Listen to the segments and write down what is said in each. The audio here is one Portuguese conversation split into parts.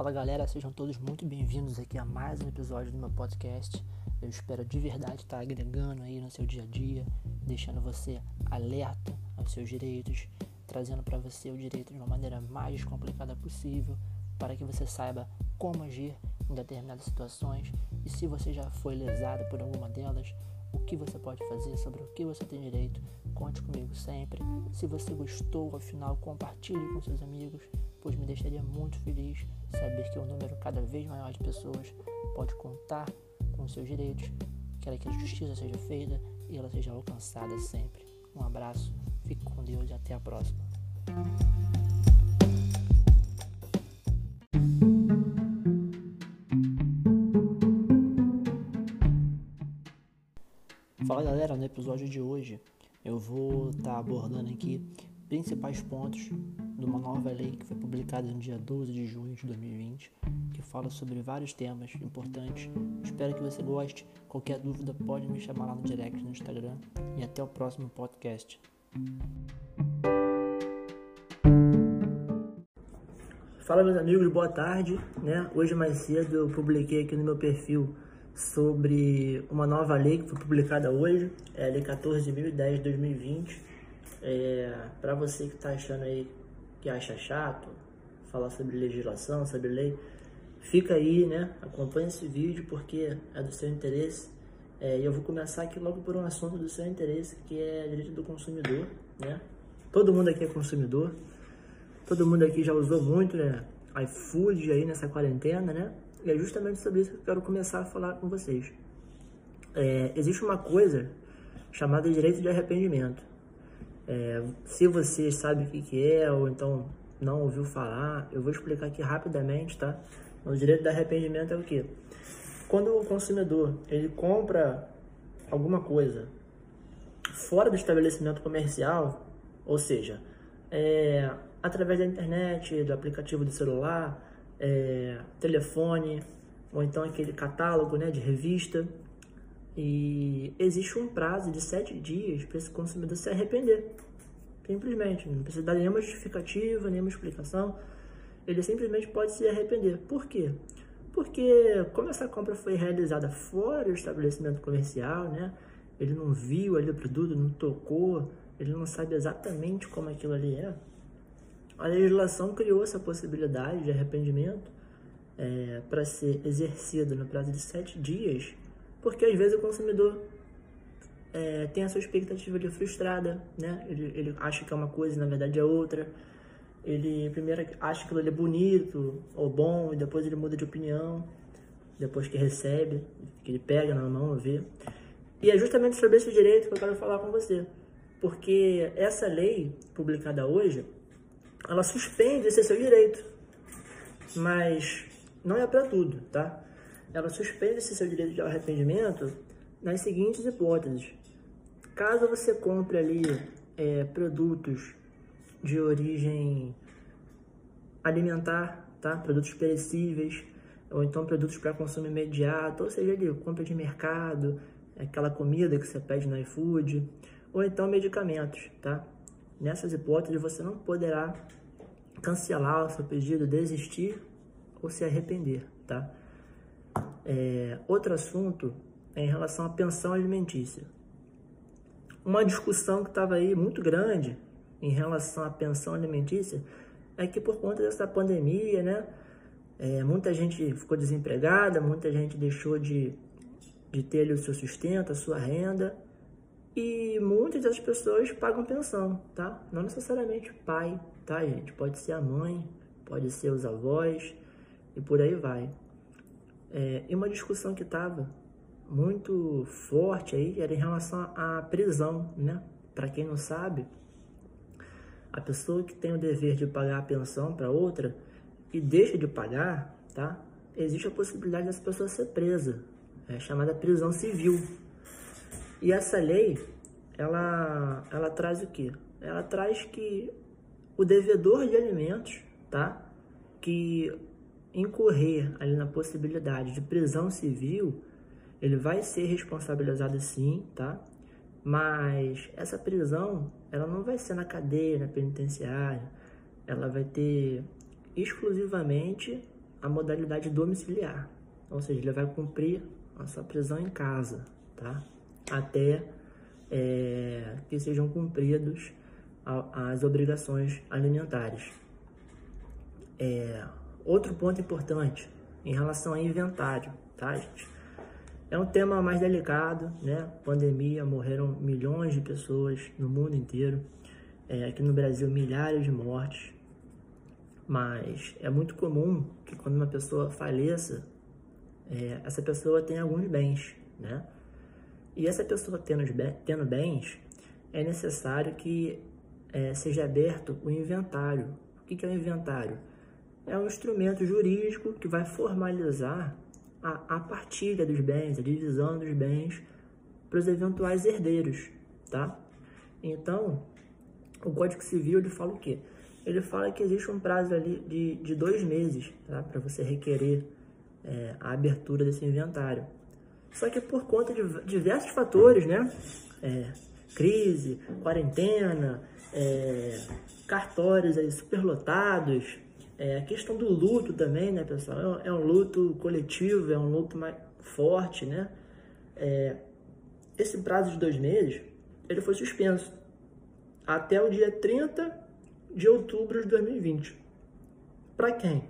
Fala galera, sejam todos muito bem-vindos aqui a mais um episódio do meu podcast. Eu espero de verdade estar agregando aí no seu dia a dia, deixando você alerta aos seus direitos, trazendo para você o direito de uma maneira mais descomplicada possível, para que você saiba como agir em determinadas situações e se você já foi lesado por alguma delas, o que você pode fazer, sobre o que você tem direito. Conte comigo sempre. Se você gostou, afinal, compartilhe com seus amigos, pois me deixaria muito feliz saber que um número cada vez maior de pessoas pode contar com seus direitos. Quero que a justiça seja feita e ela seja alcançada sempre. Um abraço, fique com Deus e até a próxima. Fala galera, no episódio de hoje eu vou estar tá abordando aqui principais pontos de uma nova lei que foi publicada no dia 12 de junho de 2020, que fala sobre vários temas importantes. Espero que você goste. Qualquer dúvida pode me chamar lá no direct no Instagram e até o próximo podcast. Fala meus amigos, boa tarde. Né? Hoje mais cedo eu publiquei aqui no meu perfil sobre uma nova lei que foi publicada hoje, é a Lei 14.010 de 2020. É, para você que está achando aí que acha chato falar sobre legislação, sobre lei, fica aí, né? Acompanhe esse vídeo porque é do seu interesse. É, e eu vou começar aqui logo por um assunto do seu interesse, que é direito do consumidor, né? Todo mundo aqui é consumidor, todo mundo aqui já usou muito, né? iFood aí nessa quarentena, né? E é justamente sobre isso que eu quero começar a falar com vocês. É, existe uma coisa chamada direito de arrependimento. É, se você sabe o que, que é ou então não ouviu falar, eu vou explicar aqui rapidamente, tá? O direito de arrependimento é o que? Quando o consumidor ele compra alguma coisa fora do estabelecimento comercial, ou seja, é, através da internet, do aplicativo do celular, é, telefone, ou então aquele catálogo né, de revista. E existe um prazo de sete dias para esse consumidor se arrepender. Simplesmente, não precisa dar nenhuma justificativa, nenhuma explicação. Ele simplesmente pode se arrepender. Por quê? Porque como essa compra foi realizada fora do estabelecimento comercial, né? Ele não viu ali o produto, não tocou, ele não sabe exatamente como aquilo ali é a legislação criou essa possibilidade de arrependimento é, para ser exercido no prazo de sete dias, porque às vezes o consumidor é, tem a sua expectativa de frustrada, né? Ele, ele acha que é uma coisa e na verdade é outra. Ele primeiro acha que aquilo é bonito ou bom e depois ele muda de opinião, depois que recebe, que ele pega na mão, vê. E é justamente sobre esse direito que eu quero falar com você, porque essa lei publicada hoje ela suspende esse seu direito. Mas não é para tudo, tá? Ela suspende esse seu direito de arrependimento nas seguintes hipóteses. Caso você compre ali é, produtos de origem alimentar, tá? Produtos perecíveis, ou então produtos para consumo imediato, ou seja, ali, compra de mercado, aquela comida que você pede no iFood, ou então medicamentos, tá? Nessas hipóteses, você não poderá cancelar o seu pedido, desistir ou se arrepender, tá? É, outro assunto é em relação à pensão alimentícia. Uma discussão que estava aí muito grande em relação à pensão alimentícia é que por conta dessa pandemia, né, é, muita gente ficou desempregada, muita gente deixou de, de ter o seu sustento, a sua renda, e muitas das pessoas pagam pensão, tá? Não necessariamente pai, tá, gente? Pode ser a mãe, pode ser os avós e por aí vai. É, e uma discussão que estava muito forte aí era em relação à prisão, né? Para quem não sabe, a pessoa que tem o dever de pagar a pensão para outra e deixa de pagar, tá? Existe a possibilidade dessa pessoa ser presa, é chamada prisão civil. E essa lei, ela, ela traz o quê? Ela traz que o devedor de alimentos, tá? Que incorrer ali na possibilidade de prisão civil, ele vai ser responsabilizado sim, tá? Mas essa prisão, ela não vai ser na cadeia, na penitenciária, ela vai ter exclusivamente a modalidade domiciliar, ou seja, ele vai cumprir a sua prisão em casa, tá? Até é, que sejam cumpridos as obrigações alimentares. É, outro ponto importante em relação a inventário, tá, gente? É um tema mais delicado, né? Pandemia, morreram milhões de pessoas no mundo inteiro. É, aqui no Brasil, milhares de mortes. Mas é muito comum que quando uma pessoa faleça, é, essa pessoa tenha alguns bens, né? E essa pessoa tendo, tendo bens, é necessário que é, seja aberto o inventário. O que, que é o inventário? É um instrumento jurídico que vai formalizar a, a partilha dos bens, a divisão dos bens para os eventuais herdeiros, tá? Então, o Código Civil ele fala o quê? Ele fala que existe um prazo ali de, de dois meses tá? para você requerer é, a abertura desse inventário. Só que por conta de diversos fatores, né? É, crise, quarentena, é, cartórios aí superlotados, é, a questão do luto também, né, pessoal? É um luto coletivo, é um luto mais forte, né? É, esse prazo de dois meses, ele foi suspenso até o dia 30 de outubro de 2020. Para quem?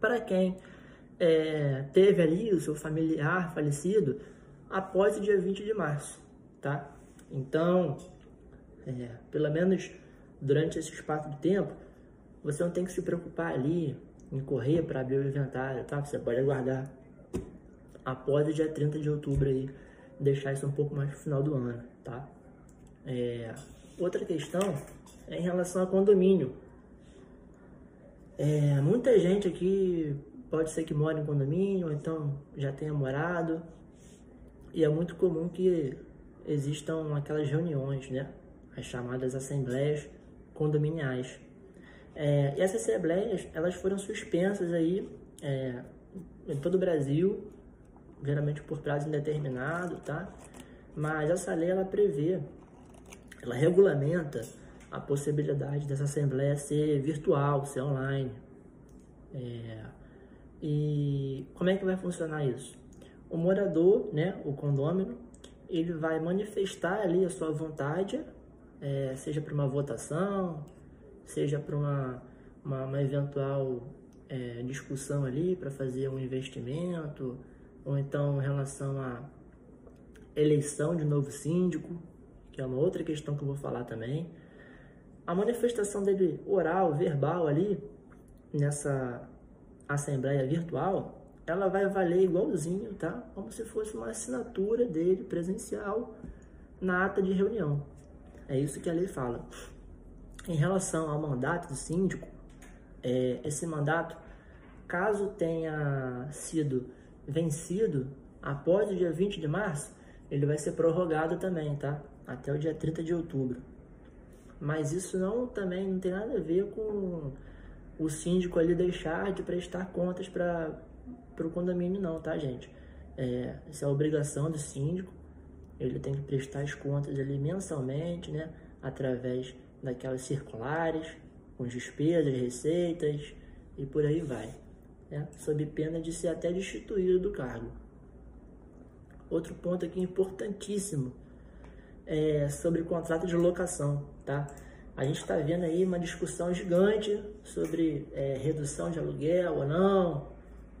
Para quem é, teve ali o seu familiar falecido após o dia 20 de março, tá? Então, é, pelo menos durante esse espaço de tempo, você não tem que se preocupar ali em correr para abrir o inventário, tá? Você pode aguardar após o dia 30 de outubro aí, deixar isso um pouco mais pro final do ano, tá? É, outra questão é em relação a condomínio. É, muita gente aqui pode ser que mora em condomínio, ou então já tenha morado, e é muito comum que existam aquelas reuniões, né? As chamadas assembleias condominiais. É, e essas assembleias, elas foram suspensas aí é, em todo o Brasil, geralmente por prazo indeterminado, tá? Mas essa lei, ela prevê, ela regulamenta a possibilidade dessa assembleia ser virtual, ser online. É, e como é que vai funcionar isso? O morador, né, o condômino, ele vai manifestar ali a sua vontade, é, seja para uma votação, seja para uma, uma, uma, eventual é, discussão ali para fazer um investimento, ou então em relação à eleição de novo síndico, que é uma outra questão que eu vou falar também. A manifestação dele oral, verbal ali, nessa assembleia virtual, ela vai valer igualzinho, tá? Como se fosse uma assinatura dele presencial na ata de reunião. É isso que a lei fala. Em relação ao mandato do síndico, é, esse mandato, caso tenha sido vencido após o dia 20 de março, ele vai ser prorrogado também, tá? Até o dia 30 de outubro. Mas isso não também não tem nada a ver com o síndico ali deixar de prestar contas para o condomínio, não, tá, gente? É, é obrigação do síndico. Ele tem que prestar as contas ali mensalmente, né? Através daquelas circulares, com despesas, receitas e por aí vai, né? sob pena de ser até destituído do cargo. Outro ponto aqui importantíssimo é sobre contrato de locação, tá? A gente está vendo aí uma discussão gigante sobre é, redução de aluguel ou não,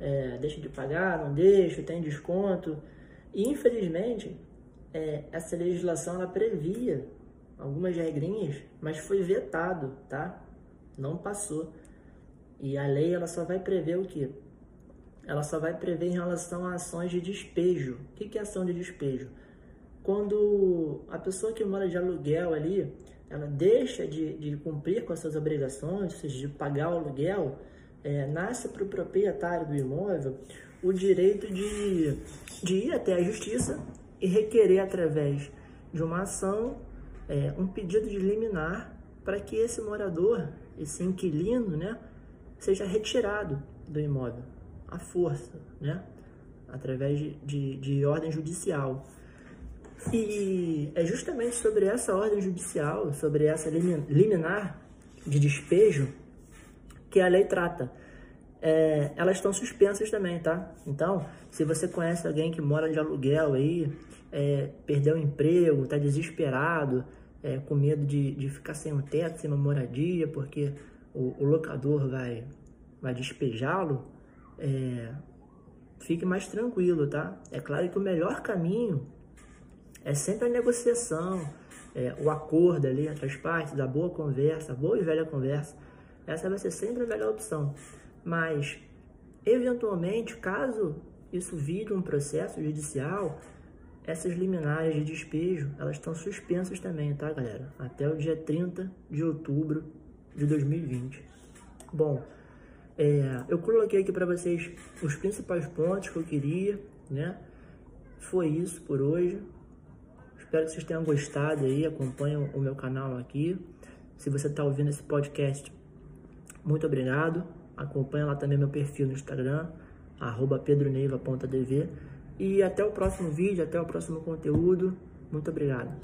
é, deixa de pagar, não deixa, tem desconto. E infelizmente, é, essa legislação ela previa algumas regrinhas, mas foi vetado, tá? Não passou. E a lei ela só vai prever o quê? Ela só vai prever em relação a ações de despejo. O que é ação de despejo? Quando a pessoa que mora de aluguel ali, ela deixa de, de cumprir com as suas obrigações, ou seja, de pagar o aluguel, é, nasce para o proprietário do imóvel o direito de, de ir até a justiça e requerer através de uma ação é, um pedido de liminar para que esse morador, esse inquilino, né, seja retirado do imóvel, à força, né, através de, de, de ordem judicial. E é justamente sobre essa ordem judicial, sobre essa liminar de despejo, que a lei trata. é, elas estão suspensas também, tá? Então, se você conhece alguém que mora de aluguel aí, é, perdeu o emprego, está desesperado, é, com medo de, de ficar sem um teto, sem uma moradia, porque o, o locador vai, vai despejá-lo, é, fique mais tranquilo, tá? É claro que o melhor caminho é sempre a negociação, é, o acordo ali entre as partes, a boa conversa, boa e velha conversa. Essa vai ser sempre a melhor opção. Mas, eventualmente, caso isso vire um processo judicial, essas liminares de despejo, elas estão suspensas também, tá, galera? Até o dia 30 de outubro de 2020. Bom, é, eu coloquei aqui para vocês os principais pontos que eu queria, né? Foi isso por hoje. Espero que vocês tenham gostado aí, acompanhem o meu canal aqui. Se você está ouvindo esse podcast, muito obrigado. Acompanha lá também meu perfil no Instagram, pedroneiva.dv. E até o próximo vídeo, até o próximo conteúdo. Muito obrigado.